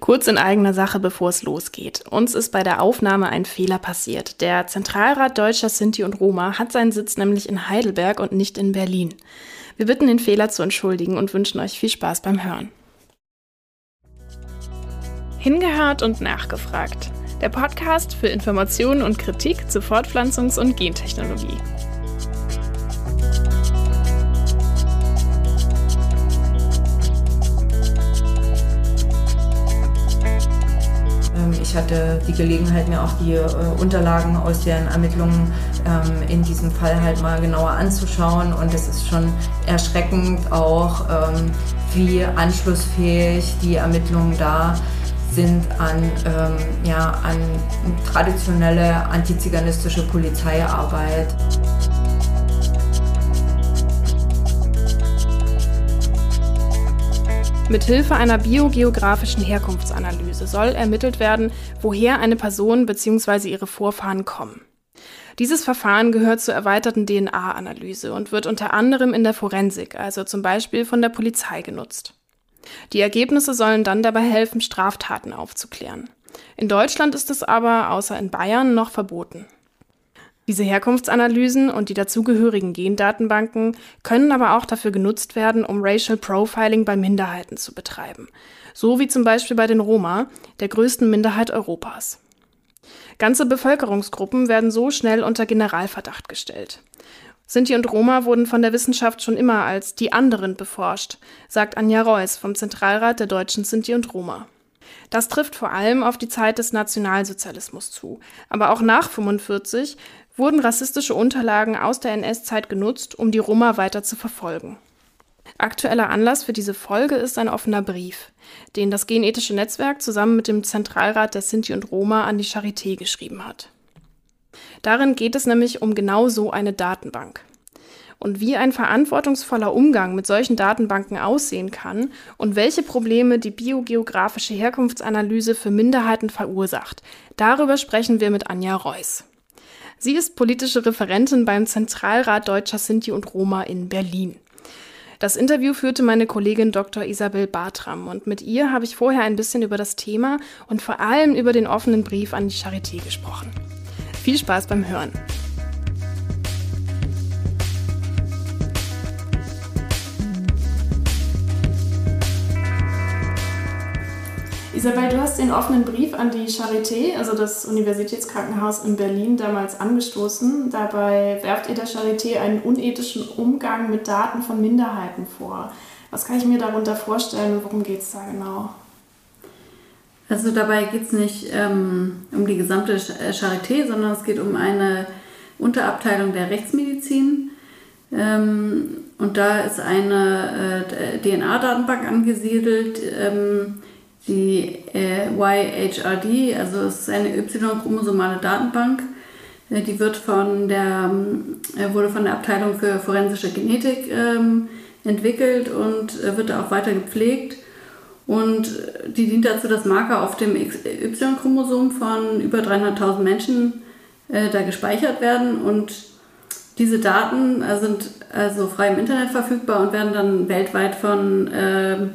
Kurz in eigener Sache, bevor es losgeht. Uns ist bei der Aufnahme ein Fehler passiert. Der Zentralrat Deutscher Sinti und Roma hat seinen Sitz nämlich in Heidelberg und nicht in Berlin. Wir bitten den Fehler zu entschuldigen und wünschen euch viel Spaß beim Hören. Hingehört und nachgefragt. Der Podcast für Informationen und Kritik zu Fortpflanzungs- und Gentechnologie. Ich hatte die Gelegenheit, mir auch die äh, Unterlagen aus den Ermittlungen ähm, in diesem Fall halt mal genauer anzuschauen. Und es ist schon erschreckend auch, ähm, wie anschlussfähig die Ermittlungen da sind an, ähm, ja, an traditionelle antiziganistische Polizeiarbeit. Mithilfe einer biogeografischen Herkunftsanalyse soll ermittelt werden, woher eine Person bzw. ihre Vorfahren kommen. Dieses Verfahren gehört zur erweiterten DNA-Analyse und wird unter anderem in der Forensik, also zum Beispiel von der Polizei, genutzt. Die Ergebnisse sollen dann dabei helfen, Straftaten aufzuklären. In Deutschland ist es aber, außer in Bayern, noch verboten. Diese Herkunftsanalysen und die dazugehörigen Gendatenbanken können aber auch dafür genutzt werden, um Racial Profiling bei Minderheiten zu betreiben, so wie zum Beispiel bei den Roma, der größten Minderheit Europas. Ganze Bevölkerungsgruppen werden so schnell unter Generalverdacht gestellt. Sinti und Roma wurden von der Wissenschaft schon immer als die anderen beforscht, sagt Anja Reuss vom Zentralrat der deutschen Sinti und Roma. Das trifft vor allem auf die Zeit des Nationalsozialismus zu, aber auch nach 45 wurden rassistische Unterlagen aus der NS-Zeit genutzt, um die Roma weiter zu verfolgen. Aktueller Anlass für diese Folge ist ein offener Brief, den das Genethische Netzwerk zusammen mit dem Zentralrat der Sinti und Roma an die Charité geschrieben hat. Darin geht es nämlich um genau so eine Datenbank. Und wie ein verantwortungsvoller Umgang mit solchen Datenbanken aussehen kann und welche Probleme die biogeografische Herkunftsanalyse für Minderheiten verursacht, darüber sprechen wir mit Anja Reuss. Sie ist politische Referentin beim Zentralrat Deutscher Sinti und Roma in Berlin. Das Interview führte meine Kollegin Dr. Isabel Bartram und mit ihr habe ich vorher ein bisschen über das Thema und vor allem über den offenen Brief an die Charité gesprochen. Viel Spaß beim Hören. Isabel, du hast den offenen Brief an die Charité, also das Universitätskrankenhaus in Berlin, damals angestoßen. Dabei werft ihr der Charité einen unethischen Umgang mit Daten von Minderheiten vor. Was kann ich mir darunter vorstellen und worum geht es da genau? Also dabei geht es nicht ähm, um die gesamte äh, Charité, sondern es geht um eine Unterabteilung der Rechtsmedizin. Ähm, und da ist eine äh, DNA-Datenbank angesiedelt. Ähm, die äh, YHRD, also es ist eine Y-chromosomale Datenbank. Äh, die wird von der, äh, wurde von der Abteilung für forensische Genetik ähm, entwickelt und äh, wird auch weiter gepflegt. Und die dient dazu, dass Marker auf dem Y-Chromosom von über 300.000 Menschen äh, da gespeichert werden. Und diese Daten äh, sind also frei im Internet verfügbar und werden dann weltweit von ähm,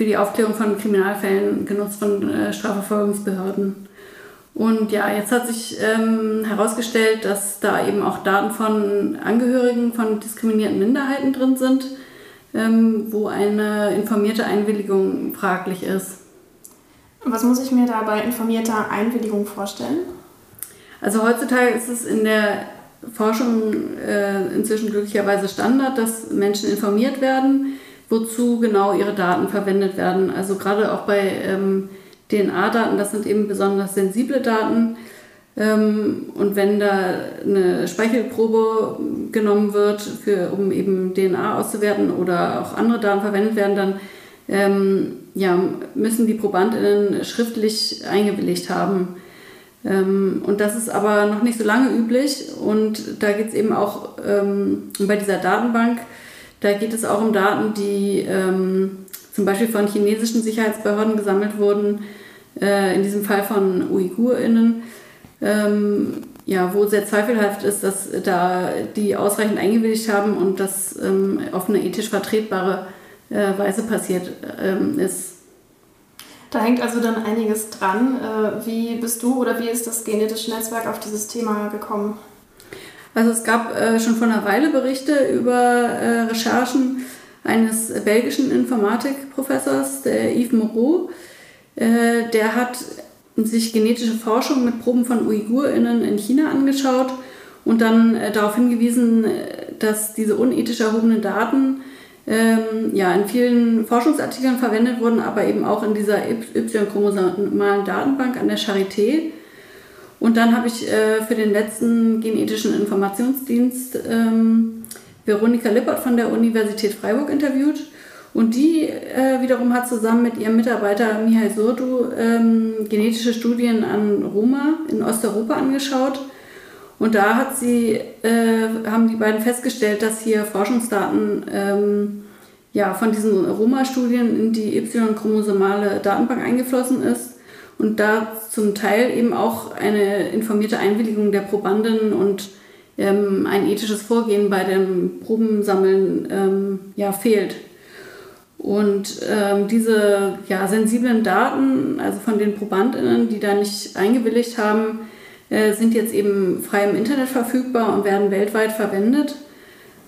für die Aufklärung von Kriminalfällen genutzt von äh, Strafverfolgungsbehörden. Und ja, jetzt hat sich ähm, herausgestellt, dass da eben auch Daten von Angehörigen von diskriminierten Minderheiten drin sind, ähm, wo eine informierte Einwilligung fraglich ist. Was muss ich mir da bei informierter Einwilligung vorstellen? Also heutzutage ist es in der Forschung äh, inzwischen glücklicherweise Standard, dass Menschen informiert werden wozu genau ihre Daten verwendet werden. Also gerade auch bei ähm, DNA-Daten, das sind eben besonders sensible Daten. Ähm, und wenn da eine Speichelprobe genommen wird, für, um eben DNA auszuwerten oder auch andere Daten verwendet werden, dann ähm, ja, müssen die ProbandInnen schriftlich eingewilligt haben. Ähm, und das ist aber noch nicht so lange üblich. Und da geht es eben auch ähm, bei dieser Datenbank da geht es auch um Daten, die ähm, zum Beispiel von chinesischen Sicherheitsbehörden gesammelt wurden, äh, in diesem Fall von UigurInnen. Ähm, ja, wo sehr zweifelhaft ist, dass da die ausreichend eingewilligt haben und das ähm, auf eine ethisch vertretbare äh, Weise passiert ähm, ist. Da hängt also dann einiges dran. Äh, wie bist du oder wie ist das genetische Netzwerk auf dieses Thema gekommen? Also es gab äh, schon vor einer Weile Berichte über äh, Recherchen eines belgischen Informatikprofessors, der Yves Moreau. der hat sich genetische Forschung mit Proben von UigurInnen in China angeschaut und dann darauf hingewiesen, dass diese unethisch erhobenen Daten ähm, ja, in vielen Forschungsartikeln verwendet wurden, aber eben auch in dieser Y-chromosomalen Datenbank an der Charité. Und dann habe ich äh, für den letzten genetischen Informationsdienst ähm, Veronika Lippert von der Universität Freiburg interviewt. Und die äh, wiederum hat zusammen mit ihrem Mitarbeiter Mihai Surdu ähm, genetische Studien an Roma in Osteuropa angeschaut und da hat sie, äh, haben die beiden festgestellt, dass hier Forschungsdaten ähm, ja, von diesen Roma-Studien in die Y-chromosomale Datenbank eingeflossen ist und da zum Teil eben auch eine informierte Einwilligung der Probanden und ähm, ein ethisches Vorgehen bei dem Probensammeln ähm, ja, fehlt. Und ähm, diese ja, sensiblen Daten, also von den ProbandInnen, die da nicht eingewilligt haben, äh, sind jetzt eben frei im Internet verfügbar und werden weltweit verwendet.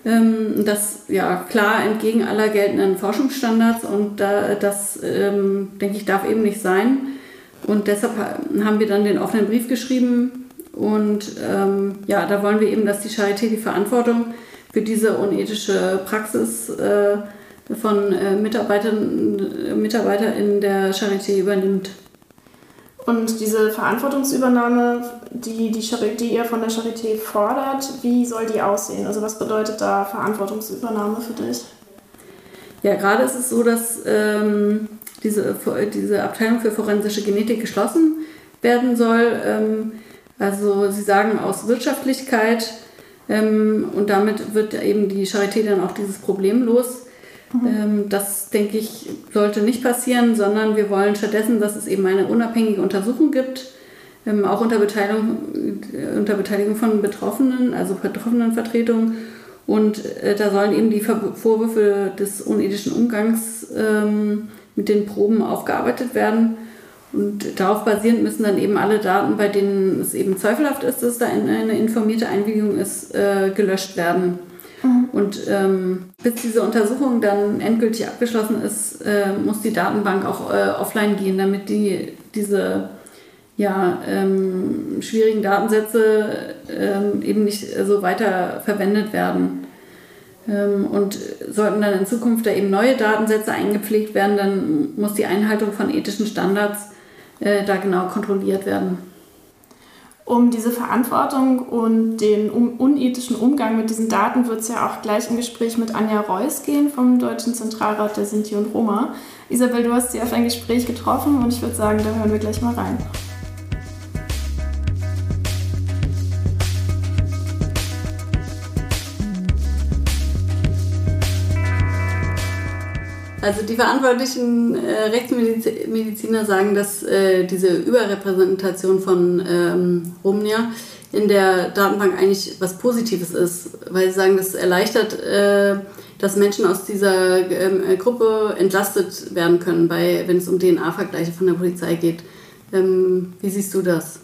Ähm, das ja klar entgegen aller geltenden Forschungsstandards und da, das ähm, denke ich darf eben nicht sein. Und deshalb haben wir dann den offenen Brief geschrieben und ähm, ja, da wollen wir eben, dass die Charité die Verantwortung für diese unethische Praxis äh, von äh, Mitarbeitern, Mitarbeiter in der Charité übernimmt. Und diese Verantwortungsübernahme, die, die, die ihr von der Charité fordert, wie soll die aussehen? Also was bedeutet da Verantwortungsübernahme für dich? Ja, gerade ist es so, dass ähm, diese, diese Abteilung für forensische Genetik geschlossen werden soll. Ähm, also sie sagen aus Wirtschaftlichkeit ähm, und damit wird eben die Charité dann auch dieses Problem los. Mhm. Ähm, das, denke ich, sollte nicht passieren, sondern wir wollen stattdessen, dass es eben eine unabhängige Untersuchung gibt, auch unter Beteiligung, äh, unter Beteiligung von Betroffenen, also Betroffenenvertretungen. Und äh, da sollen eben die Vorwürfe des unethischen Umgangs ähm, mit den Proben aufgearbeitet werden. Und darauf basierend müssen dann eben alle Daten, bei denen es eben zweifelhaft ist, dass da eine informierte Einwilligung ist, äh, gelöscht werden. Mhm. Und ähm, bis diese Untersuchung dann endgültig abgeschlossen ist, äh, muss die Datenbank auch äh, offline gehen, damit die diese ja, ähm, schwierigen Datensätze ähm, eben nicht so weiter verwendet werden. Ähm, und sollten dann in Zukunft da eben neue Datensätze eingepflegt werden, dann muss die Einhaltung von ethischen Standards äh, da genau kontrolliert werden um diese Verantwortung und den unethischen Umgang mit diesen Daten wird es ja auch gleich im Gespräch mit Anja Reuss gehen vom Deutschen Zentralrat der Sinti und Roma. Isabel, du hast sie auf ein Gespräch getroffen und ich würde sagen, da hören wir gleich mal rein. Also die verantwortlichen äh, Rechtsmediziner sagen, dass äh, diese Überrepräsentation von ähm, Rumnia in der Datenbank eigentlich was Positives ist, weil sie sagen, das erleichtert, äh, dass Menschen aus dieser ähm, Gruppe entlastet werden können, bei, wenn es um DNA-Vergleiche von der Polizei geht. Ähm, wie siehst du das?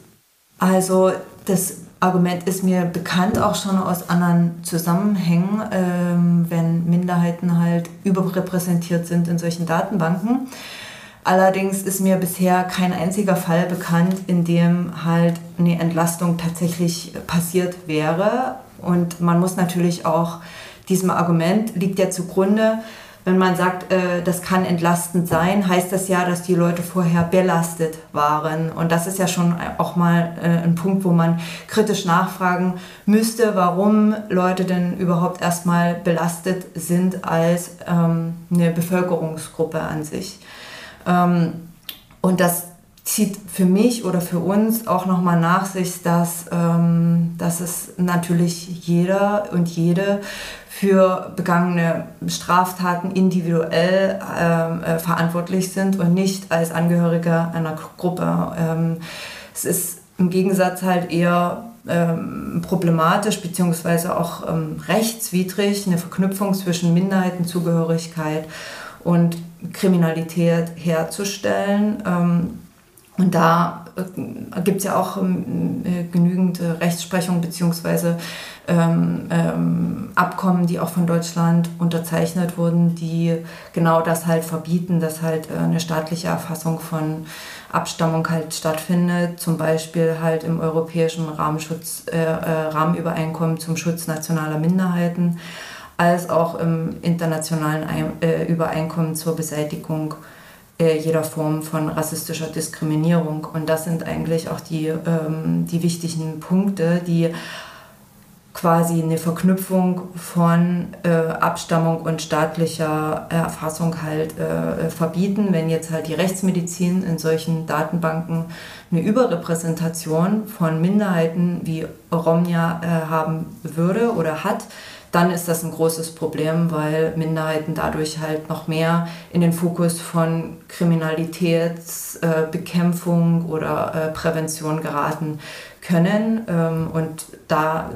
Also das Argument ist mir bekannt auch schon aus anderen Zusammenhängen, ähm, wenn Minderheiten halt überrepräsentiert sind in solchen Datenbanken. Allerdings ist mir bisher kein einziger Fall bekannt, in dem halt eine Entlastung tatsächlich passiert wäre. Und man muss natürlich auch, diesem Argument liegt ja zugrunde, wenn man sagt, äh, das kann entlastend sein, heißt das ja, dass die Leute vorher belastet waren. Und das ist ja schon auch mal äh, ein Punkt, wo man kritisch nachfragen müsste, warum Leute denn überhaupt erstmal belastet sind als ähm, eine Bevölkerungsgruppe an sich. Ähm, und das zieht für mich oder für uns auch nochmal nach sich, dass, ähm, dass es natürlich jeder und jede für begangene Straftaten individuell ähm, äh, verantwortlich sind und nicht als Angehörige einer Gruppe. Ähm, es ist im Gegensatz halt eher ähm, problematisch beziehungsweise auch ähm, rechtswidrig eine Verknüpfung zwischen Minderheitenzugehörigkeit und Kriminalität herzustellen. Und da äh, gibt es ja auch ähm, äh, genügend äh, Rechtsprechung bzw. Ähm, ähm, Abkommen, die auch von Deutschland unterzeichnet wurden, die genau das halt verbieten, dass halt äh, eine staatliche Erfassung von Abstammung halt stattfindet, zum Beispiel halt im europäischen Rahmenschutz, äh, äh, Rahmenübereinkommen zum Schutz nationaler Minderheiten, als auch im internationalen Ein Übereinkommen zur Beseitigung äh, äh, jeder Form von rassistischer Diskriminierung. Und das sind eigentlich auch die, ähm, die wichtigen Punkte, die quasi eine Verknüpfung von äh, Abstammung und staatlicher Erfassung halt äh, verbieten. Wenn jetzt halt die Rechtsmedizin in solchen Datenbanken eine Überrepräsentation von Minderheiten wie Romnia äh, haben würde oder hat, dann ist das ein großes Problem, weil Minderheiten dadurch halt noch mehr in den Fokus von Kriminalitätsbekämpfung äh, oder äh, Prävention geraten können. Ähm, und da,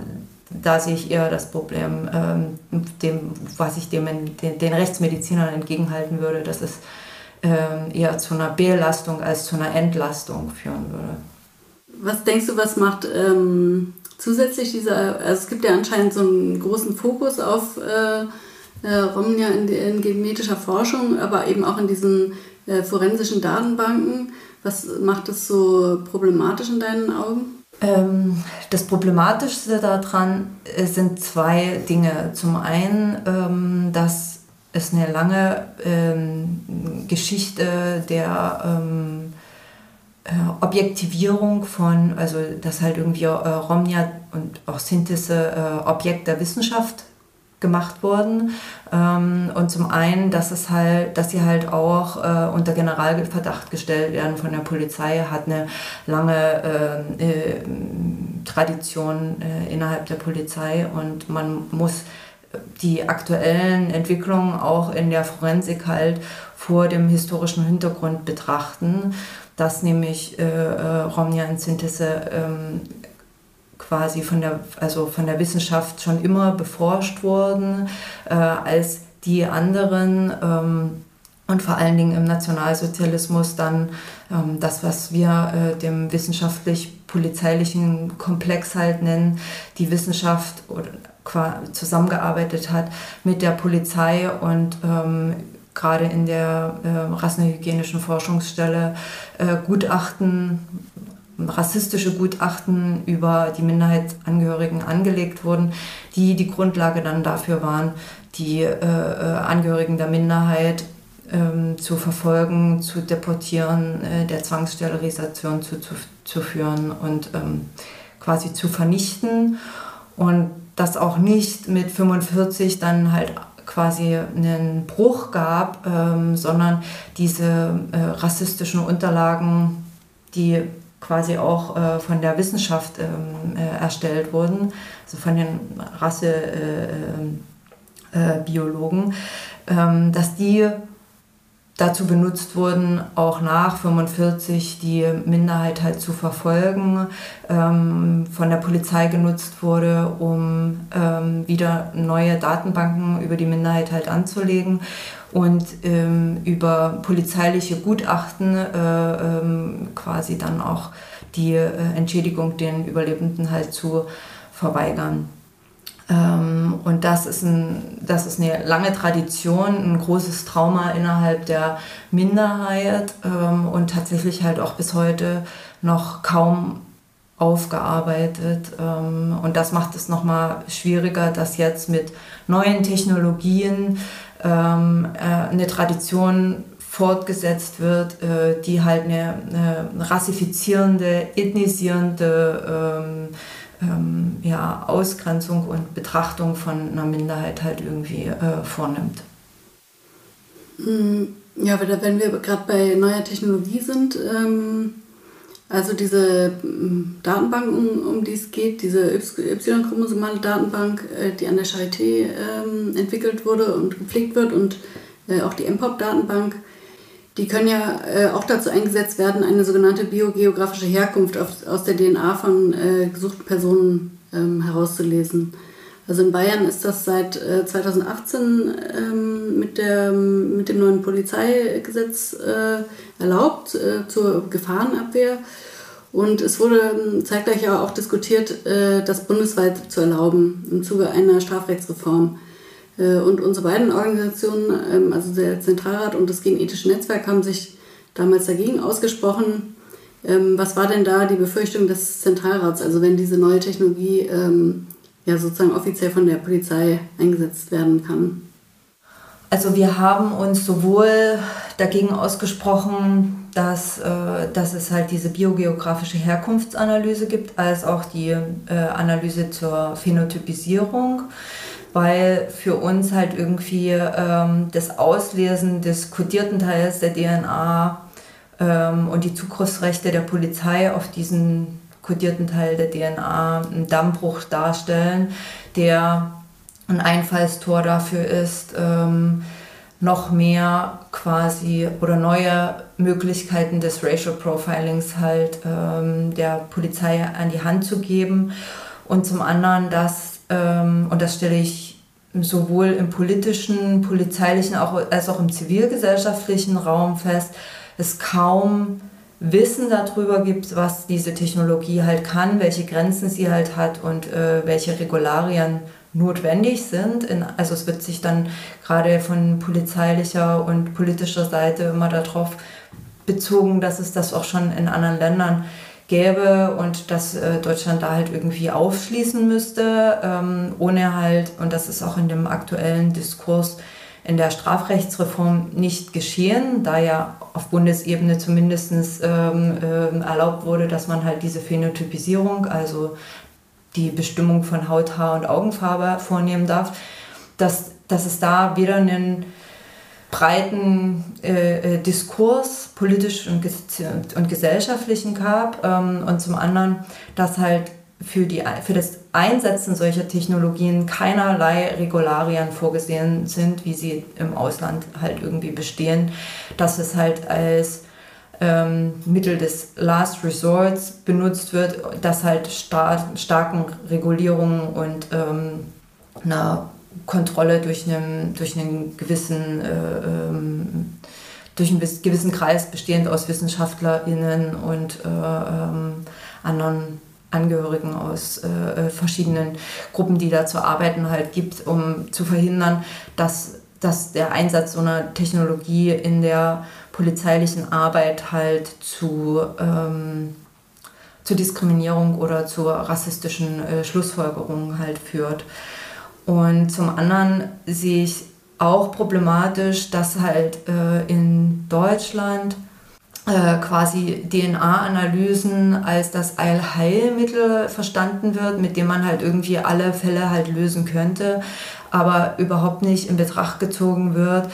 da sehe ich eher das Problem, ähm, dem, was ich dem, den, den Rechtsmedizinern entgegenhalten würde, dass es ähm, eher zu einer Belastung als zu einer Entlastung führen würde. Was denkst du, was macht ähm, zusätzlich dieser, also es gibt ja anscheinend so einen großen Fokus auf äh, äh, Romnia in, in, genetischer Forschung, aber eben auch in diesen äh, forensischen Datenbanken. Was macht das so problematisch in deinen Augen? Ähm, das Problematischste daran äh, sind zwei Dinge. Zum einen, ähm, dass es eine lange ähm, Geschichte der Objektivierung von, also dass halt irgendwie äh, Romnia und auch Synthese äh, Objekt der Wissenschaft gemacht wurden. Ähm, und zum einen, dass es halt, dass sie halt auch äh, unter Generalverdacht gestellt werden von der Polizei, hat eine lange äh, äh, Tradition äh, innerhalb der Polizei. Und man muss die aktuellen Entwicklungen auch in der Forensik halt vor dem historischen Hintergrund betrachten dass nämlich äh, äh, Romnia und Synthese ähm, quasi von der, also von der Wissenschaft schon immer beforscht wurden, äh, als die anderen ähm, und vor allen Dingen im Nationalsozialismus dann ähm, das, was wir äh, dem wissenschaftlich-polizeilichen Komplex halt nennen, die Wissenschaft oder zusammengearbeitet hat mit der Polizei und ähm, gerade in der äh, rassenhygienischen Forschungsstelle äh, Gutachten, rassistische Gutachten über die Minderheitsangehörigen angelegt wurden, die die Grundlage dann dafür waren, die äh, äh Angehörigen der Minderheit ähm, zu verfolgen, zu deportieren, äh, der Zwangssterilisation zuzuführen zu, und ähm, quasi zu vernichten. Und das auch nicht mit 45 dann halt quasi einen Bruch gab, ähm, sondern diese äh, rassistischen Unterlagen, die quasi auch äh, von der Wissenschaft ähm, äh, erstellt wurden, also von den Rassebiologen, äh, äh, ähm, dass die dazu benutzt wurden, auch nach 45 die Minderheit halt zu verfolgen, ähm, von der Polizei genutzt wurde, um ähm, wieder neue Datenbanken über die Minderheit halt anzulegen und ähm, über polizeiliche Gutachten äh, ähm, quasi dann auch die äh, Entschädigung den Überlebenden halt zu verweigern. Ähm, und das ist, ein, das ist eine lange Tradition, ein großes Trauma innerhalb der Minderheit ähm, und tatsächlich halt auch bis heute noch kaum aufgearbeitet. Ähm, und das macht es nochmal schwieriger, dass jetzt mit neuen Technologien äh, eine Tradition fortgesetzt wird, äh, die halt eine rassifizierende, ethnisierende ähm, ja, Ausgrenzung und Betrachtung von einer Minderheit halt irgendwie äh, vornimmt. Mm, ja, wenn wir gerade bei neuer Technologie sind, ähm, also diese mm, Datenbank, um, um die es geht, diese Y-chromosomale Datenbank, äh, die an der Charité ähm, entwickelt wurde und gepflegt wird und äh, auch die MPOP-Datenbank, die können ja äh, auch dazu eingesetzt werden, eine sogenannte biogeografische Herkunft auf, aus der DNA von äh, gesuchten Personen ähm, herauszulesen. Also in Bayern ist das seit 2018 ähm, mit, der, mit dem neuen Polizeigesetz äh, erlaubt äh, zur Gefahrenabwehr. Und es wurde ähm, zeitgleich auch diskutiert, äh, das bundesweit zu erlauben im Zuge einer Strafrechtsreform. Äh, und unsere beiden Organisationen, ähm, also der Zentralrat und das Genethische Netzwerk, haben sich damals dagegen ausgesprochen. Ähm, was war denn da die Befürchtung des Zentralrats, also wenn diese neue Technologie ähm, ja sozusagen offiziell von der Polizei eingesetzt werden kann? Also wir haben uns sowohl dagegen ausgesprochen, dass, äh, dass es halt diese biogeografische Herkunftsanalyse gibt, als auch die äh, Analyse zur Phänotypisierung weil für uns halt irgendwie ähm, das Auslesen des kodierten Teils der DNA ähm, und die Zugriffsrechte der Polizei auf diesen kodierten Teil der DNA einen Dammbruch darstellen, der ein Einfallstor dafür ist, ähm, noch mehr quasi oder neue Möglichkeiten des Racial Profilings halt ähm, der Polizei an die Hand zu geben. Und zum anderen, dass und das stelle ich sowohl im politischen, polizeilichen als auch im zivilgesellschaftlichen Raum fest, es kaum Wissen darüber gibt, was diese Technologie halt kann, welche Grenzen sie halt hat und äh, welche Regularien notwendig sind. In, also es wird sich dann gerade von polizeilicher und politischer Seite immer darauf bezogen, dass es das auch schon in anderen Ländern gäbe und dass äh, Deutschland da halt irgendwie aufschließen müsste, ähm, ohne halt, und das ist auch in dem aktuellen Diskurs in der Strafrechtsreform nicht geschehen, da ja auf Bundesebene zumindest ähm, äh, erlaubt wurde, dass man halt diese Phänotypisierung, also die Bestimmung von Haut, Haar und Augenfarbe vornehmen darf, dass, dass es da weder einen breiten äh, äh, Diskurs, politisch und, und gesellschaftlichen gab ähm, und zum anderen, dass halt für, die, für das Einsetzen solcher Technologien keinerlei Regularien vorgesehen sind, wie sie im Ausland halt irgendwie bestehen, dass es halt als ähm, Mittel des Last Resorts benutzt wird, dass halt star starken Regulierungen und ähm, einer Kontrolle durch einen, durch einen gewissen äh, ähm, durch einen gewissen Kreis bestehend aus WissenschaftlerInnen und äh, ähm, anderen Angehörigen aus äh, verschiedenen Gruppen, die da zu arbeiten halt gibt, um zu verhindern, dass, dass der Einsatz so einer Technologie in der polizeilichen Arbeit halt zu, ähm, zu Diskriminierung oder zu rassistischen äh, Schlussfolgerungen halt führt. Und zum anderen sehe ich auch problematisch, dass halt äh, in Deutschland äh, quasi DNA-Analysen als das Allheilmittel verstanden wird, mit dem man halt irgendwie alle Fälle halt lösen könnte, aber überhaupt nicht in Betracht gezogen wird,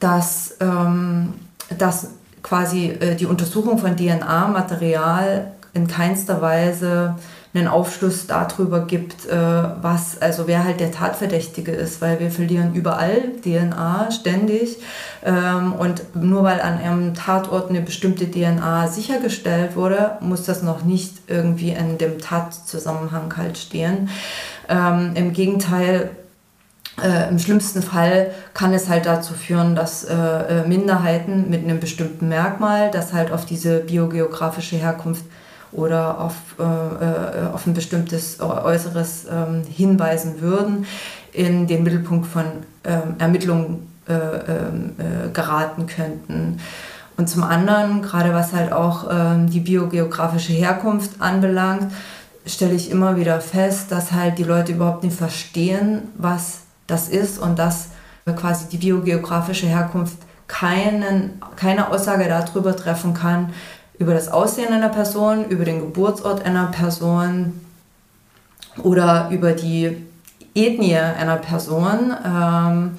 dass, ähm, dass quasi äh, die Untersuchung von DNA-Material in keinster Weise einen Aufschluss darüber gibt, äh, was, also wer halt der Tatverdächtige ist, weil wir verlieren überall DNA ständig ähm, und nur weil an einem Tatort eine bestimmte DNA sichergestellt wurde, muss das noch nicht irgendwie in dem Tatzusammenhang halt stehen. Ähm, Im Gegenteil, äh, Im schlimmsten Fall kann es halt dazu führen, dass äh, äh Minderheiten mit einem bestimmten Merkmal, das halt auf diese biogeografische Herkunft oder auf, äh, äh, auf ein bestimmtes Äußeres ähm, hinweisen würden, in den Mittelpunkt von ähm, Ermittlungen äh, ähm, äh, geraten könnten. Und zum anderen, gerade was halt auch ähm, die biogeografische Herkunft anbelangt, stelle ich immer wieder fest, dass halt die Leute überhaupt nicht verstehen, was das ist und dass quasi die biogeografische Herkunft keinen, keine Aussage darüber treffen kann, über das Aussehen einer Person, über den Geburtsort einer Person oder über die Ethnie einer Person, ähm,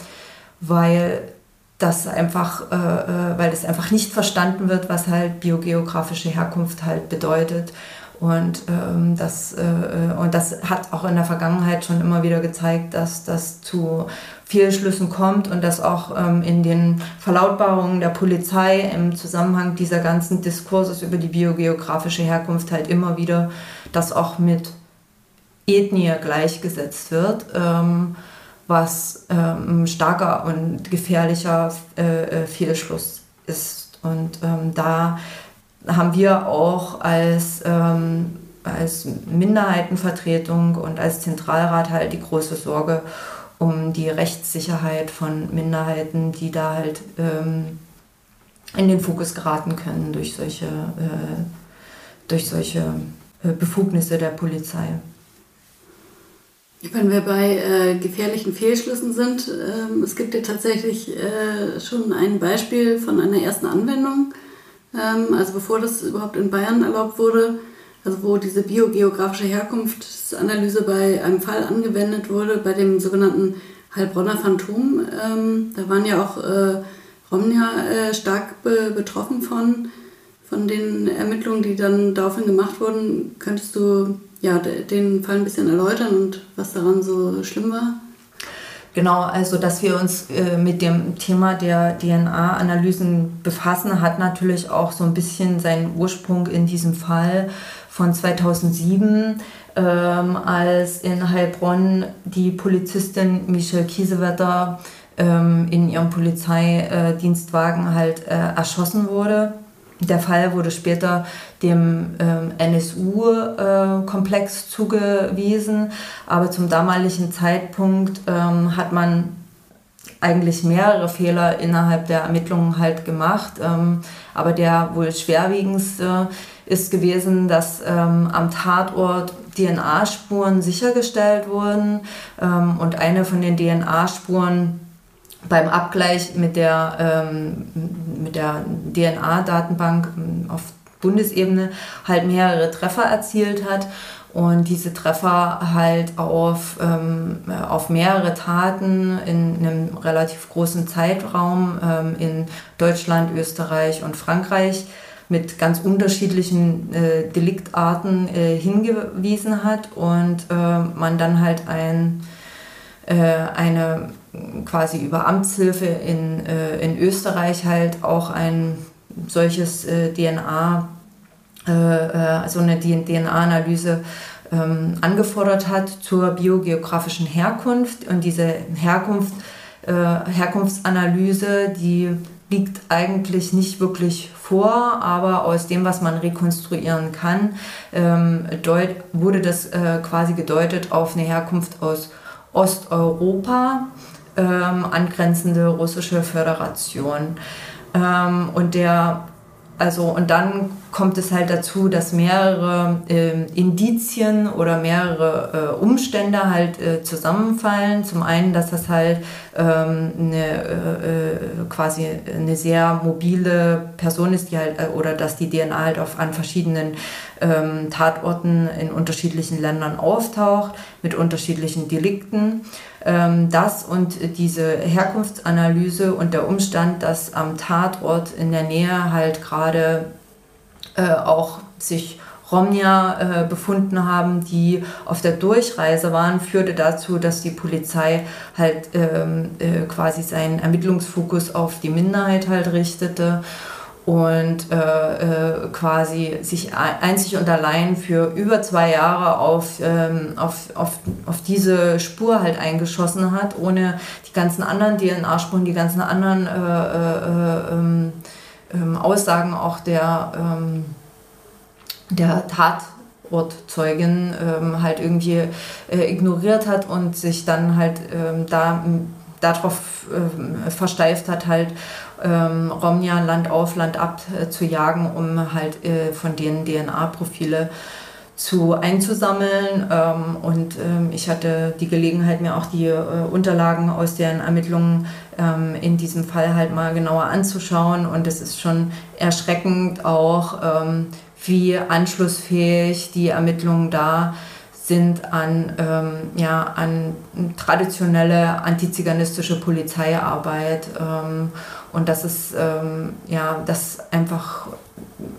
weil das einfach, äh, äh, weil das einfach nicht verstanden wird, was halt biogeografische Herkunft halt bedeutet. Und, ähm, das, äh, und das hat auch in der Vergangenheit schon immer wieder gezeigt, dass das zu Fehlschlüssen kommt und dass auch ähm, in den Verlautbarungen der Polizei im Zusammenhang dieser ganzen Diskurses über die biogeografische Herkunft halt immer wieder das auch mit Ethnie gleichgesetzt wird, ähm, was ähm, starker und gefährlicher äh, äh, Fehlschluss ist. Und ähm, da haben wir auch als, ähm, als Minderheitenvertretung und als Zentralrat halt die große Sorge um die Rechtssicherheit von Minderheiten, die da halt ähm, in den Fokus geraten können durch solche, äh, durch solche äh, Befugnisse der Polizei. Wenn wir bei äh, gefährlichen Fehlschlüssen sind, ähm, es gibt ja tatsächlich äh, schon ein Beispiel von einer ersten Anwendung, also bevor das überhaupt in Bayern erlaubt wurde, also wo diese biogeografische Herkunftsanalyse bei einem Fall angewendet wurde, bei dem sogenannten Heilbronner Phantom. Ähm, da waren ja auch äh, Romnia äh, stark be betroffen von, von den Ermittlungen, die dann daraufhin gemacht wurden. Könntest du ja, den Fall ein bisschen erläutern und was daran so schlimm war? Genau, also dass wir uns äh, mit dem Thema der DNA-Analysen befassen, hat natürlich auch so ein bisschen seinen Ursprung in diesem Fall von 2007, ähm, als in Heilbronn die Polizistin Michelle Kiesewetter ähm, in ihrem Polizeidienstwagen halt äh, erschossen wurde. Der Fall wurde später dem ähm, NSU-Komplex äh, zugewiesen, aber zum damaligen Zeitpunkt ähm, hat man eigentlich mehrere Fehler innerhalb der Ermittlungen halt gemacht. Ähm, aber der wohl schwerwiegendste ist gewesen, dass ähm, am Tatort DNA-Spuren sichergestellt wurden ähm, und eine von den DNA-Spuren beim Abgleich mit der, ähm, mit der DNA-Datenbank ähm, auf Bundesebene halt mehrere Treffer erzielt hat und diese Treffer halt auf, ähm, auf mehrere Taten in einem relativ großen Zeitraum ähm, in Deutschland, Österreich und Frankreich mit ganz unterschiedlichen äh, Deliktarten äh, hingewiesen hat und äh, man dann halt ein, äh, eine quasi über Amtshilfe in, äh, in Österreich halt auch ein solches äh, DNA, äh, äh eine DNA-Analyse ähm, angefordert hat zur biogeografischen Herkunft. Und diese Herkunft, Herkunftsanalyse, die liegt eigentlich nicht wirklich vor, aber aus dem, was man rekonstruieren kann, ähm, wurde das quasi gedeutet auf eine Herkunft aus Osteuropa ähm, angrenzende russische Föderation. Ähm, und der also und dann kommt es halt dazu, dass mehrere äh, Indizien oder mehrere äh, Umstände halt äh, zusammenfallen. Zum einen, dass das halt ähm, eine, äh, äh, quasi eine sehr mobile Person ist, die halt, äh, oder dass die DNA halt auf an verschiedenen ähm, Tatorten in unterschiedlichen Ländern auftaucht, mit unterschiedlichen Delikten. Ähm, das und diese Herkunftsanalyse und der Umstand, dass am Tatort in der Nähe halt gerade äh, auch sich Romnia äh, befunden haben, die auf der Durchreise waren, führte dazu, dass die Polizei halt ähm, äh, quasi seinen Ermittlungsfokus auf die Minderheit halt richtete und äh, äh, quasi sich einzig und allein für über zwei Jahre auf, ähm, auf, auf, auf diese Spur halt eingeschossen hat, ohne die ganzen anderen DNA-Spuren, die ganzen anderen äh, äh, ähm, ähm, Aussagen auch der, ähm, der Tatortzeugin ähm, halt irgendwie äh, ignoriert hat und sich dann halt ähm, da darauf äh, versteift hat, halt ähm, Romnia Land auf, Land ab äh, zu jagen, um halt äh, von denen DNA-Profile zu einzusammeln. Ähm, und ähm, ich hatte die Gelegenheit, mir auch die äh, Unterlagen aus deren Ermittlungen ähm, in diesem Fall halt mal genauer anzuschauen. Und es ist schon erschreckend auch, ähm, wie anschlussfähig die Ermittlungen da sind an, ähm, ja, an traditionelle antiziganistische Polizeiarbeit ähm, und dass es ähm, ja, dass einfach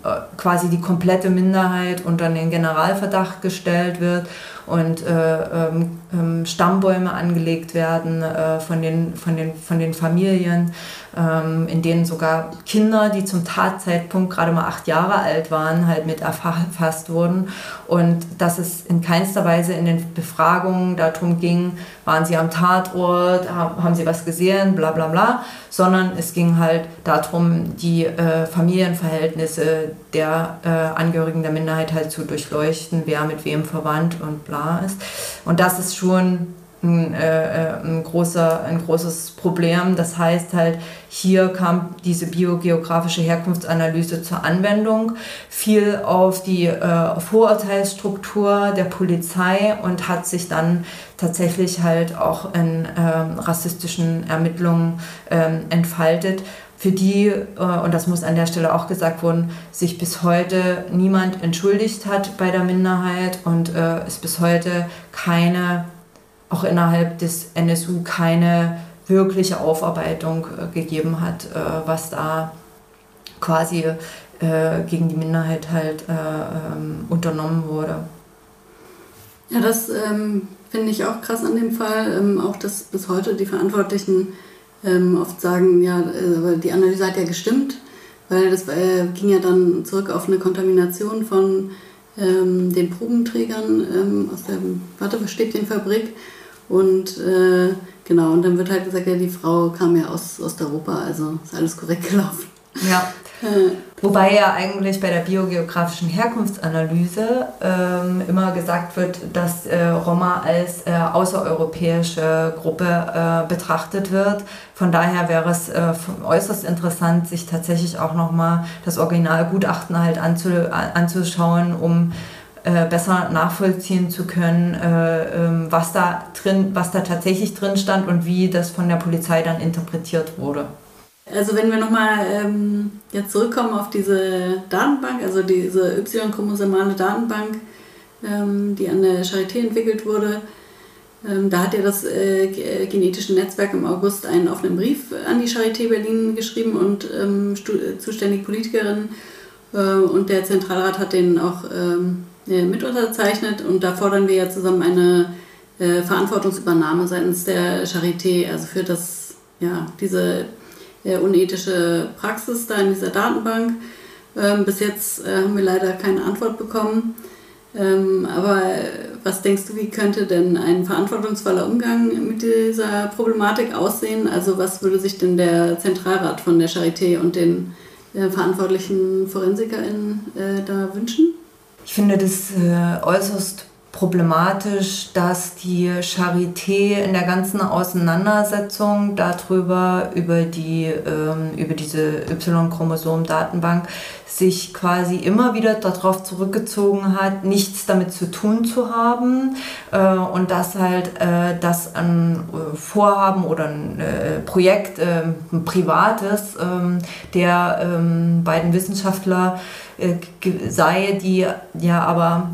äh, quasi die komplette Minderheit unter den Generalverdacht gestellt wird und äh, ähm, ähm, Stammbäume angelegt werden äh, von, den, von, den, von den Familien, in denen sogar Kinder, die zum Tatzeitpunkt gerade mal acht Jahre alt waren, halt mit erfasst wurden. Und dass es in keinster Weise in den Befragungen darum ging, waren sie am Tatort, haben sie was gesehen, bla bla bla, sondern es ging halt darum, die äh, Familienverhältnisse der äh, Angehörigen der Minderheit halt zu durchleuchten, wer mit wem verwandt und bla ist. Und das ist schon ein, äh, äh, ein, großer, ein großes Problem. Das heißt halt, hier kam diese biogeografische Herkunftsanalyse zur Anwendung, viel auf die äh, Vorurteilsstruktur der Polizei und hat sich dann tatsächlich halt auch in äh, rassistischen Ermittlungen ähm, entfaltet für die, äh, und das muss an der Stelle auch gesagt worden, sich bis heute niemand entschuldigt hat bei der Minderheit und äh, es bis heute keine auch innerhalb des NSU keine wirkliche Aufarbeitung äh, gegeben hat, äh, was da quasi äh, gegen die Minderheit halt äh, ähm, unternommen wurde. Ja, das ähm, finde ich auch krass an dem Fall. Ähm, auch, dass bis heute die Verantwortlichen ähm, oft sagen, ja, äh, die Analyse hat ja gestimmt, weil das äh, ging ja dann zurück auf eine Kontamination von ähm, den Probenträgern ähm, aus der Wattestäbchenfabrik. Und äh, genau, und dann wird halt gesagt, ja, die Frau kam ja aus Osteuropa, also ist alles korrekt gelaufen. Ja. Äh. Wobei ja eigentlich bei der biogeografischen Herkunftsanalyse ähm, immer gesagt wird, dass äh, Roma als äh, außereuropäische Gruppe äh, betrachtet wird. Von daher wäre es äh, äußerst interessant, sich tatsächlich auch nochmal das Originalgutachten halt anzu, anzuschauen, um äh, besser nachvollziehen zu können, äh, ähm, was da drin, was da tatsächlich drin stand und wie das von der Polizei dann interpretiert wurde. Also wenn wir nochmal ähm, jetzt zurückkommen auf diese Datenbank, also diese Y-chromosomale Datenbank, ähm, die an der Charité entwickelt wurde, ähm, da hat ja das äh, genetische Netzwerk im August einen offenen Brief an die Charité Berlin geschrieben und ähm, zuständige Politikerin äh, und der Zentralrat hat den auch ähm, äh, mit unterzeichnet und da fordern wir ja zusammen eine äh, Verantwortungsübernahme seitens der Charité, also für das, ja, diese äh, unethische Praxis da in dieser Datenbank. Ähm, bis jetzt äh, haben wir leider keine Antwort bekommen. Ähm, aber was denkst du, wie könnte denn ein verantwortungsvoller Umgang mit dieser Problematik aussehen? Also was würde sich denn der Zentralrat von der Charité und den äh, verantwortlichen ForensikerInnen äh, da wünschen? Ich finde das äh, äußerst problematisch, dass die Charité in der ganzen Auseinandersetzung darüber, über, die, ähm, über diese Y-Chromosom-Datenbank, sich quasi immer wieder darauf zurückgezogen hat, nichts damit zu tun zu haben äh, und dass halt äh, das ein äh, Vorhaben oder ein Projekt, ein privates, ähm, der ähm, beiden Wissenschaftler sei, die ja aber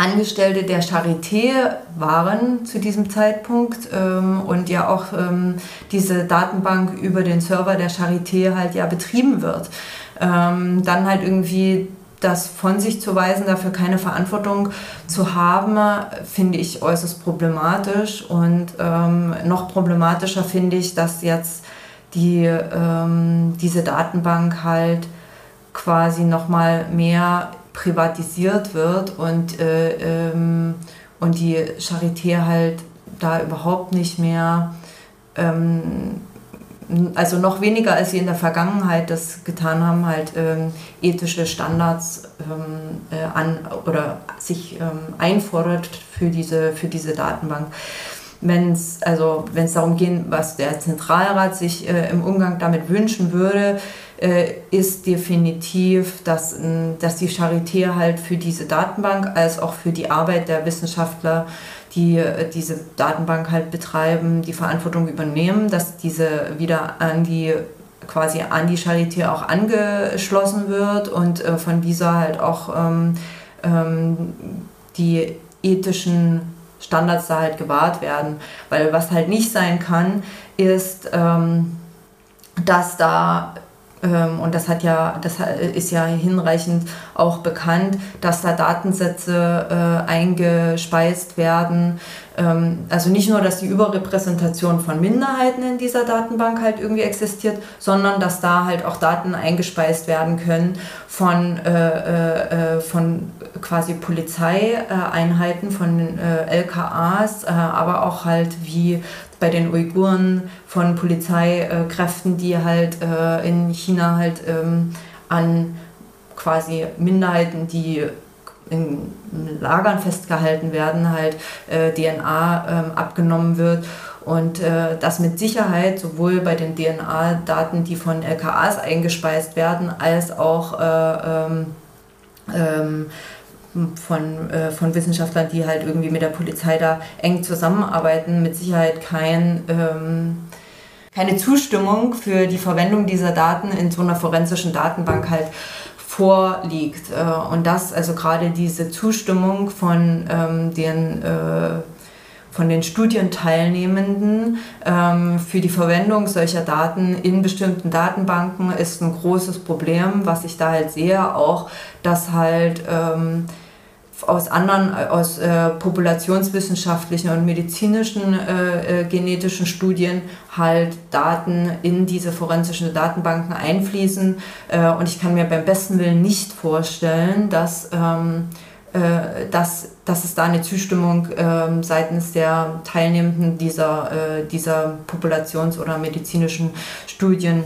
Angestellte der Charité waren zu diesem Zeitpunkt ähm, und ja auch ähm, diese Datenbank über den Server der Charité halt ja betrieben wird. Ähm, dann halt irgendwie das von sich zu weisen, dafür keine Verantwortung zu haben, finde ich äußerst problematisch. Und ähm, noch problematischer finde ich, dass jetzt die, ähm, diese Datenbank halt quasi nochmal mehr privatisiert wird und, äh, ähm, und die Charité halt da überhaupt nicht mehr, ähm, also noch weniger als sie in der Vergangenheit das getan haben, halt ähm, ethische Standards ähm, äh, an oder sich ähm, einfordert für diese, für diese Datenbank. Wenn es also darum geht, was der Zentralrat sich äh, im Umgang damit wünschen würde, äh, ist definitiv, dass, dass die Charité halt für diese Datenbank als auch für die Arbeit der Wissenschaftler, die äh, diese Datenbank halt betreiben, die Verantwortung übernehmen, dass diese wieder an die quasi an die Charité auch angeschlossen wird und äh, von dieser halt auch ähm, ähm, die ethischen Standards da halt gewahrt werden. Weil was halt nicht sein kann, ist, ähm, dass da und das hat ja, das ist ja hinreichend auch bekannt, dass da Datensätze äh, eingespeist werden. Ähm, also nicht nur, dass die Überrepräsentation von Minderheiten in dieser Datenbank halt irgendwie existiert, sondern dass da halt auch Daten eingespeist werden können von, äh, äh, von quasi Polizeieinheiten, von äh, LKAs, äh, aber auch halt wie bei den Uiguren von Polizeikräften, die halt äh, in China halt ähm, an quasi Minderheiten, die in Lagern festgehalten werden, halt äh, DNA ähm, abgenommen wird. Und äh, das mit Sicherheit sowohl bei den DNA-Daten, die von LKAs eingespeist werden, als auch äh, ähm, ähm, von, äh, von Wissenschaftlern, die halt irgendwie mit der Polizei da eng zusammenarbeiten, mit Sicherheit kein, ähm, keine Zustimmung für die Verwendung dieser Daten in so einer forensischen Datenbank halt vorliegt. Äh, und das, also gerade diese Zustimmung von ähm, den äh, von den Studienteilnehmenden ähm, für die Verwendung solcher Daten in bestimmten Datenbanken ist ein großes Problem, was ich da halt sehe, auch dass halt ähm, aus anderen, aus äh, populationswissenschaftlichen und medizinischen äh, äh, genetischen Studien halt Daten in diese forensischen Datenbanken einfließen. Äh, und ich kann mir beim besten Willen nicht vorstellen, dass ähm, äh, dass, dass es da eine Zustimmung äh, seitens der Teilnehmenden dieser, äh, dieser Populations- oder medizinischen Studien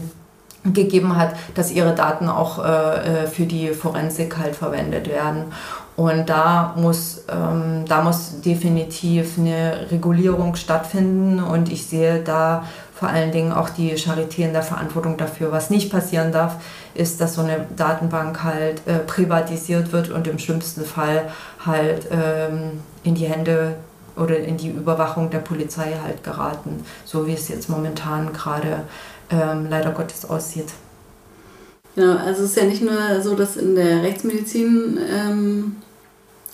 gegeben hat, dass ihre Daten auch äh, äh, für die Forensik halt verwendet werden. Und da muss, ähm, da muss definitiv eine Regulierung stattfinden und ich sehe da vor allen Dingen auch die Charité in der Verantwortung dafür. Was nicht passieren darf, ist, dass so eine Datenbank halt äh, privatisiert wird und im schlimmsten Fall halt ähm, in die Hände oder in die Überwachung der Polizei halt geraten, so wie es jetzt momentan gerade ähm, leider Gottes aussieht. Genau, also es ist ja nicht nur so, dass in der Rechtsmedizin ähm,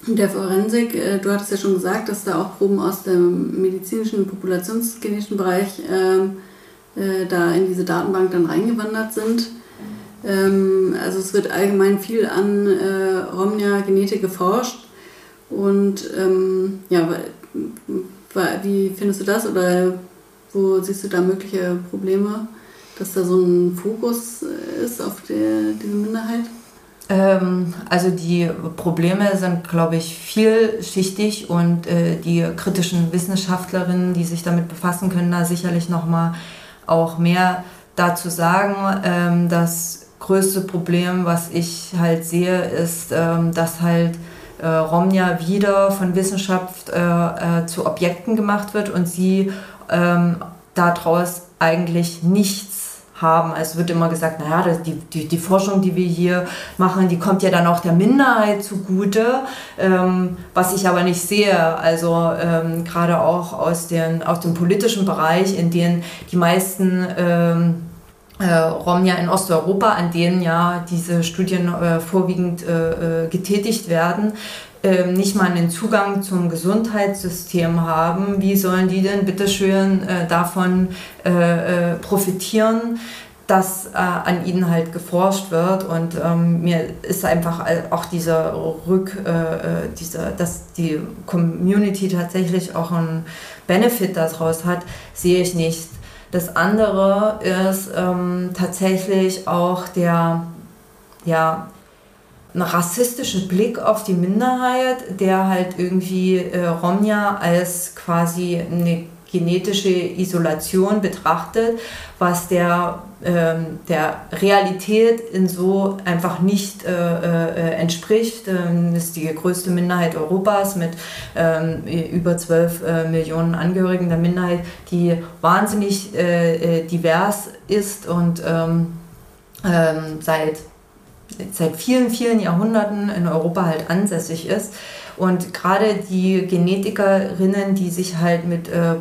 der Forensik, äh, du hattest ja schon gesagt, dass da auch Proben aus dem medizinischen, populationsgenetischen Bereich ähm, äh, da in diese Datenbank dann reingewandert sind. Ähm, also es wird allgemein viel an äh, Romnia-Genetik geforscht. Und ähm, ja, wie findest du das oder wo siehst du da mögliche Probleme, dass da so ein Fokus ist auf der, diese Minderheit? Ähm, also die Probleme sind, glaube ich, vielschichtig und äh, die kritischen Wissenschaftlerinnen, die sich damit befassen, können da sicherlich noch mal auch mehr dazu sagen. Ähm, das größte Problem, was ich halt sehe, ist, ähm, dass halt äh, Romja wieder von Wissenschaft äh, zu Objekten gemacht wird und sie daraus eigentlich nichts haben. Also wird immer gesagt, naja, die, die, die Forschung, die wir hier machen, die kommt ja dann auch der Minderheit zugute, ähm, was ich aber nicht sehe. Also ähm, gerade auch aus, den, aus dem politischen Bereich, in dem die meisten ähm, äh, Romja in Osteuropa, an denen ja diese Studien äh, vorwiegend äh, äh getätigt werden, ähm, nicht mal einen Zugang zum Gesundheitssystem haben, wie sollen die denn bitteschön äh, davon äh, äh, profitieren, dass an ihnen halt geforscht wird und ähm, mir ist einfach auch dieser Rück, dieser, dass die Community tatsächlich auch einen Benefit daraus hat, sehe ich nicht. Das andere ist ähm, tatsächlich auch der, ja, ein rassistischer Blick auf die Minderheit, der halt irgendwie äh, Romja als quasi eine genetische Isolation betrachtet, was der, ähm, der Realität in so einfach nicht äh, äh, entspricht. Ähm, ist die größte Minderheit Europas mit ähm, über 12 äh, Millionen Angehörigen der Minderheit, die wahnsinnig äh, äh, divers ist und ähm, ähm, seit seit vielen, vielen Jahrhunderten in Europa halt ansässig ist. Und gerade die Genetikerinnen, die sich halt mit äh,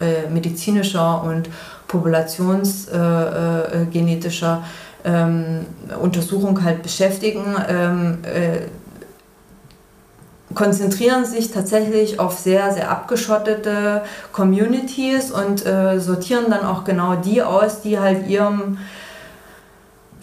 äh, medizinischer und populationsgenetischer äh, äh ähm, Untersuchung halt beschäftigen, ähm, äh, konzentrieren sich tatsächlich auf sehr, sehr abgeschottete Communities und äh, sortieren dann auch genau die aus, die halt ihrem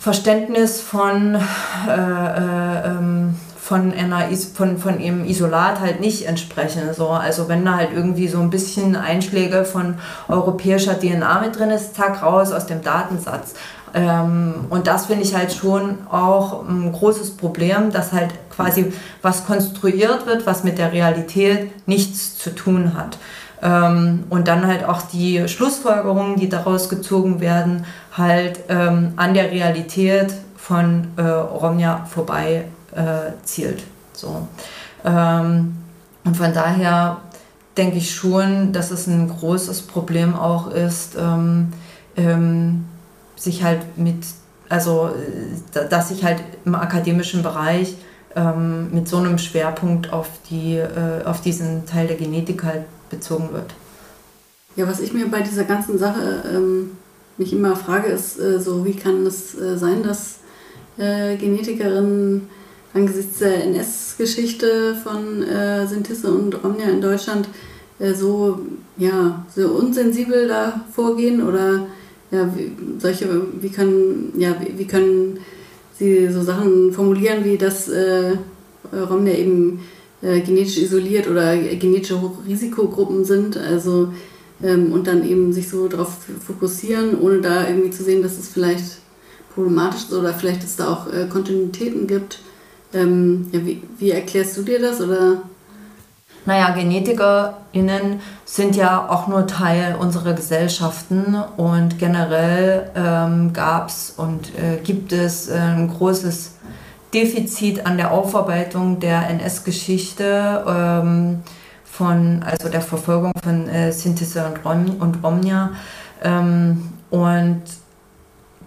Verständnis von, äh, äh, ähm, von, einer von, von ihrem Isolat halt nicht entsprechen. So. Also wenn da halt irgendwie so ein bisschen Einschläge von europäischer DNA mit drin ist, zack, raus aus dem Datensatz. Ähm, und das finde ich halt schon auch ein großes Problem, dass halt quasi was konstruiert wird, was mit der Realität nichts zu tun hat. Ähm, und dann halt auch die Schlussfolgerungen, die daraus gezogen werden, halt ähm, an der Realität von äh, Romja vorbei äh, zielt. So. Ähm, und von daher denke ich schon, dass es ein großes Problem auch ist, ähm, ähm, sich halt mit, also dass sich halt im akademischen Bereich ähm, mit so einem Schwerpunkt auf, die, äh, auf diesen Teil der Genetik halt bezogen wird. Ja, was ich mir bei dieser ganzen Sache ähm, mich immer frage, ist äh, so, wie kann es äh, sein, dass äh, Genetikerinnen angesichts der NS-Geschichte von äh, Sintisse und Romnia in Deutschland äh, so, ja, so unsensibel da vorgehen oder ja, wie, solche, wie können, ja, wie, wie können sie so Sachen formulieren, wie das äh, Romnia eben äh, genetisch isoliert oder genetische Hochrisikogruppen sind. Also und dann eben sich so darauf fokussieren, ohne da irgendwie zu sehen, dass es vielleicht problematisch ist oder vielleicht es da auch äh, Kontinuitäten gibt. Ähm, ja, wie, wie erklärst du dir das? Oder? Naja, GenetikerInnen sind ja auch nur Teil unserer Gesellschaften und generell ähm, gab es und äh, gibt es äh, ein großes Defizit an der Aufarbeitung der NS-Geschichte. Ähm, von, also der Verfolgung von äh, Sintese und, Rom, und Romnia. Ähm, und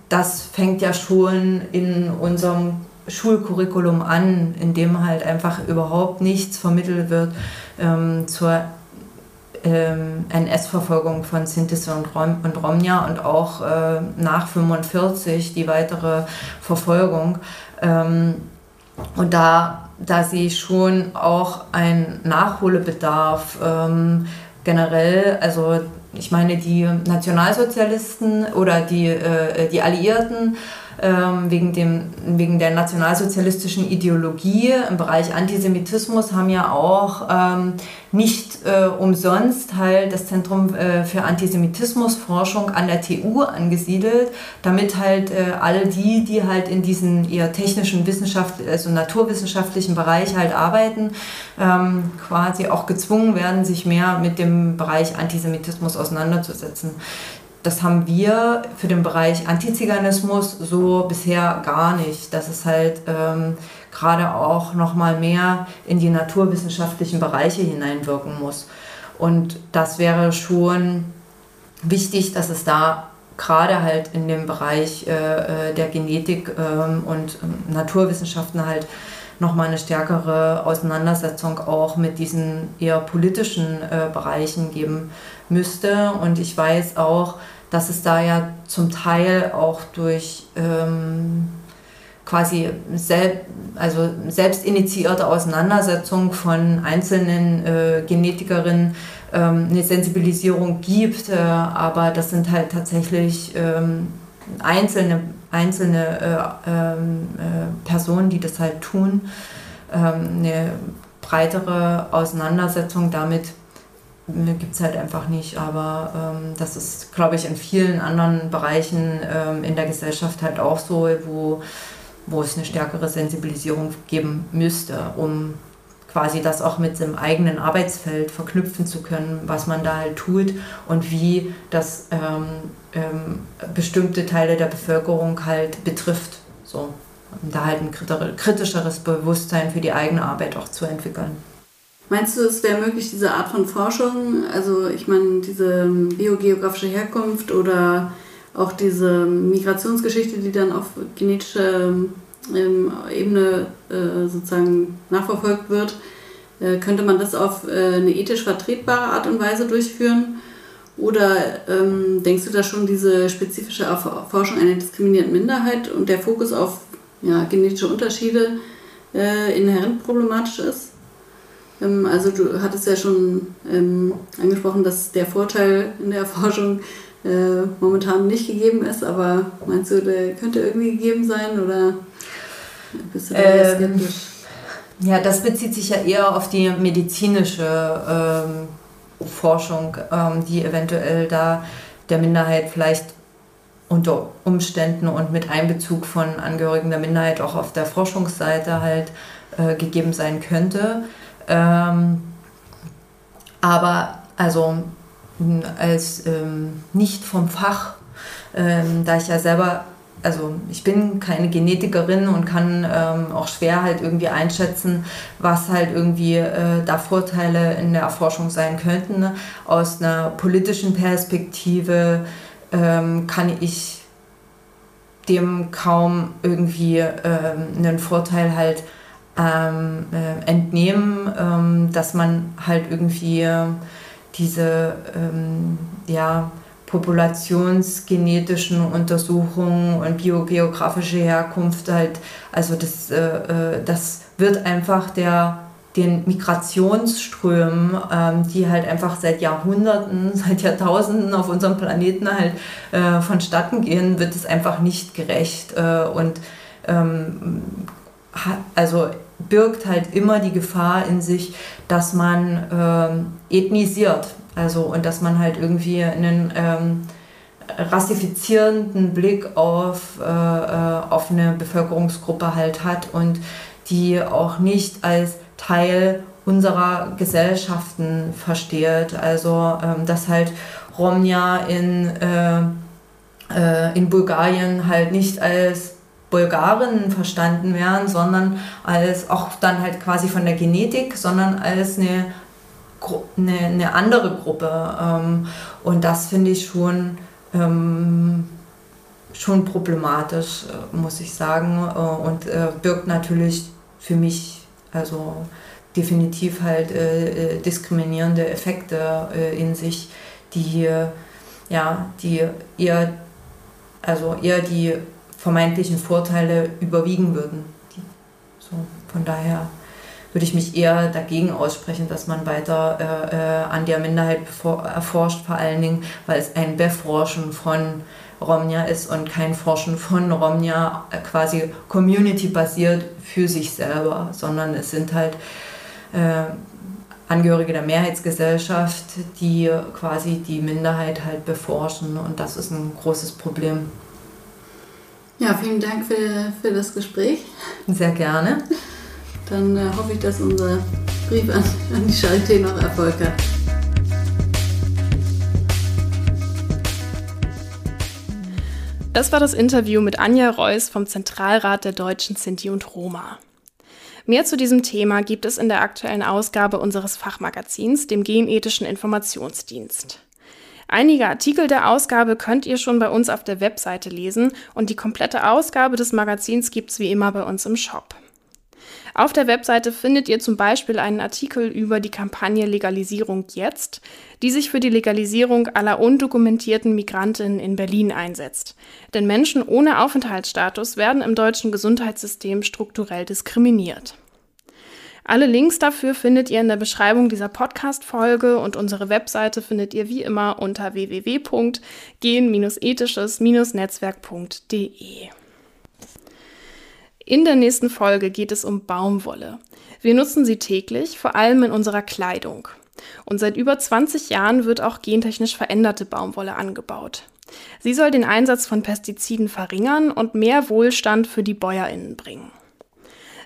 das fängt ja schon in unserem Schulcurriculum an, in dem halt einfach überhaupt nichts vermittelt wird ähm, zur ähm, NS-Verfolgung von Sintese und, Rom und Romnia und auch äh, nach 45 die weitere Verfolgung. Ähm, und da da sehe ich schon auch einen Nachholbedarf ähm, generell. Also ich meine, die Nationalsozialisten oder die, äh, die Alliierten wegen, dem, wegen der nationalsozialistischen Ideologie im Bereich Antisemitismus haben ja auch ähm, nicht äh, umsonst halt das Zentrum äh, für Antisemitismusforschung an der TU angesiedelt, damit halt äh, alle die, die halt in diesen eher technischen Wissenschaft, also naturwissenschaftlichen Bereich halt arbeiten, ähm, quasi auch gezwungen werden, sich mehr mit dem Bereich Antisemitismus auseinanderzusetzen. Das haben wir für den Bereich Antiziganismus so bisher gar nicht. Das ist halt ähm, gerade auch noch mal mehr in die naturwissenschaftlichen Bereiche hineinwirken muss. Und das wäre schon wichtig, dass es da gerade halt in dem Bereich äh, äh der Genetik ähm, und ähm, Naturwissenschaften halt nochmal eine stärkere Auseinandersetzung auch mit diesen eher politischen äh, Bereichen geben müsste. Und ich weiß auch, dass es da ja zum Teil auch durch ähm, quasi sel also selbst initiierte Auseinandersetzung von einzelnen äh, Genetikerinnen ähm, eine Sensibilisierung gibt, äh, aber das sind halt tatsächlich ähm, einzelne, einzelne äh, ähm, äh Personen, die das halt tun. Ähm, eine breitere Auseinandersetzung damit gibt es halt einfach nicht. Aber ähm, das ist, glaube ich, in vielen anderen Bereichen ähm, in der Gesellschaft halt auch so, wo, wo es eine stärkere Sensibilisierung geben müsste, um quasi das auch mit dem eigenen Arbeitsfeld verknüpfen zu können, was man da halt tut und wie das ähm, ähm bestimmte Teile der Bevölkerung halt betrifft. So, um da halt ein kritischeres Bewusstsein für die eigene Arbeit auch zu entwickeln. Meinst du, es wäre möglich, diese Art von Forschung, also ich meine, diese biogeografische Herkunft oder auch diese Migrationsgeschichte, die dann auf genetischer ähm, Ebene äh, sozusagen nachverfolgt wird, äh, könnte man das auf äh, eine ethisch vertretbare Art und Weise durchführen? Oder ähm, denkst du, dass schon diese spezifische Erforschung einer diskriminierten Minderheit und der Fokus auf ja, genetische Unterschiede äh, inhärent problematisch ist? Ähm, also du hattest ja schon ähm, angesprochen, dass der Vorteil in der Forschung äh, momentan nicht gegeben ist, aber meinst du, der könnte irgendwie gegeben sein oder bist du da ähm, skeptisch? Ja, das bezieht sich ja eher auf die medizinische ähm, Forschung, ähm, die eventuell da der Minderheit vielleicht unter Umständen und mit Einbezug von Angehörigen der Minderheit auch auf der Forschungsseite halt äh, gegeben sein könnte. Ähm, aber also als ähm, nicht vom Fach, ähm, da ich ja selber, also ich bin keine Genetikerin und kann ähm, auch schwer halt irgendwie einschätzen, was halt irgendwie äh, da Vorteile in der Erforschung sein könnten. Aus einer politischen Perspektive ähm, kann ich dem kaum irgendwie ähm, einen Vorteil halt ähm, äh, entnehmen, dass man halt irgendwie diese ähm, ja, populationsgenetischen Untersuchungen und biogeografische Herkunft halt, also das, äh, äh, das wird einfach der den Migrationsströmen, ähm, die halt einfach seit Jahrhunderten, seit Jahrtausenden auf unserem Planeten halt äh, vonstatten gehen, wird es einfach nicht gerecht. Äh, und ähm, also birgt halt immer die Gefahr in sich, dass man ähm, ethnisiert. Also und dass man halt irgendwie einen ähm, rassifizierenden Blick auf, äh, äh, auf eine Bevölkerungsgruppe halt hat und die auch nicht als Teil unserer Gesellschaften versteht. Also ähm, dass halt Romja in, äh, äh, in Bulgarien halt nicht als Bulgaren verstanden werden, sondern als auch dann halt quasi von der Genetik, sondern als eine, eine, eine andere Gruppe. Ähm, und das finde ich schon, ähm, schon problematisch, äh, muss ich sagen. Äh, und äh, birgt natürlich für mich also definitiv halt diskriminierende Effekte in sich, die ja, die eher, also eher die vermeintlichen Vorteile überwiegen würden. So, von daher würde ich mich eher dagegen aussprechen, dass man weiter äh, äh, an der Minderheit erforscht, vor allen Dingen, weil es ein Beforschen von Romnia ist und kein Forschen von Romnia äh, quasi community-basiert für sich selber, sondern es sind halt äh, Angehörige der Mehrheitsgesellschaft, die quasi die Minderheit halt beforschen und das ist ein großes Problem. Ja, vielen Dank für, für das Gespräch. Sehr gerne. Dann äh, hoffe ich, dass unser Brief an, an die Charité noch Erfolg hat. Das war das Interview mit Anja Reuss vom Zentralrat der Deutschen Sinti und Roma. Mehr zu diesem Thema gibt es in der aktuellen Ausgabe unseres Fachmagazins, dem Genethischen Informationsdienst. Einige Artikel der Ausgabe könnt ihr schon bei uns auf der Webseite lesen und die komplette Ausgabe des Magazins gibt's wie immer bei uns im Shop. Auf der Webseite findet ihr zum Beispiel einen Artikel über die Kampagne Legalisierung jetzt, die sich für die Legalisierung aller undokumentierten Migrantinnen in Berlin einsetzt. Denn Menschen ohne Aufenthaltsstatus werden im deutschen Gesundheitssystem strukturell diskriminiert. Alle Links dafür findet ihr in der Beschreibung dieser Podcast-Folge und unsere Webseite findet ihr wie immer unter www.gen-ethisches-netzwerk.de. In der nächsten Folge geht es um Baumwolle. Wir nutzen sie täglich, vor allem in unserer Kleidung. Und seit über 20 Jahren wird auch gentechnisch veränderte Baumwolle angebaut. Sie soll den Einsatz von Pestiziden verringern und mehr Wohlstand für die Bäuerinnen bringen.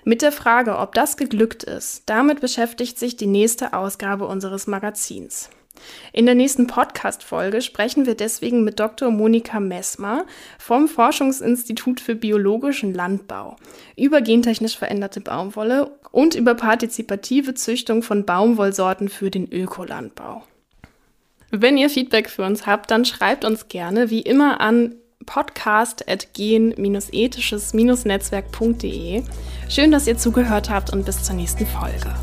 Mit der Frage, ob das geglückt ist, damit beschäftigt sich die nächste Ausgabe unseres Magazins. In der nächsten Podcast-Folge sprechen wir deswegen mit Dr. Monika Messmer vom Forschungsinstitut für biologischen Landbau über gentechnisch veränderte Baumwolle und über partizipative Züchtung von Baumwollsorten für den Ökolandbau. Wenn ihr Feedback für uns habt, dann schreibt uns gerne wie immer an podcast.gen-ethisches-netzwerk.de. Schön, dass ihr zugehört habt und bis zur nächsten Folge.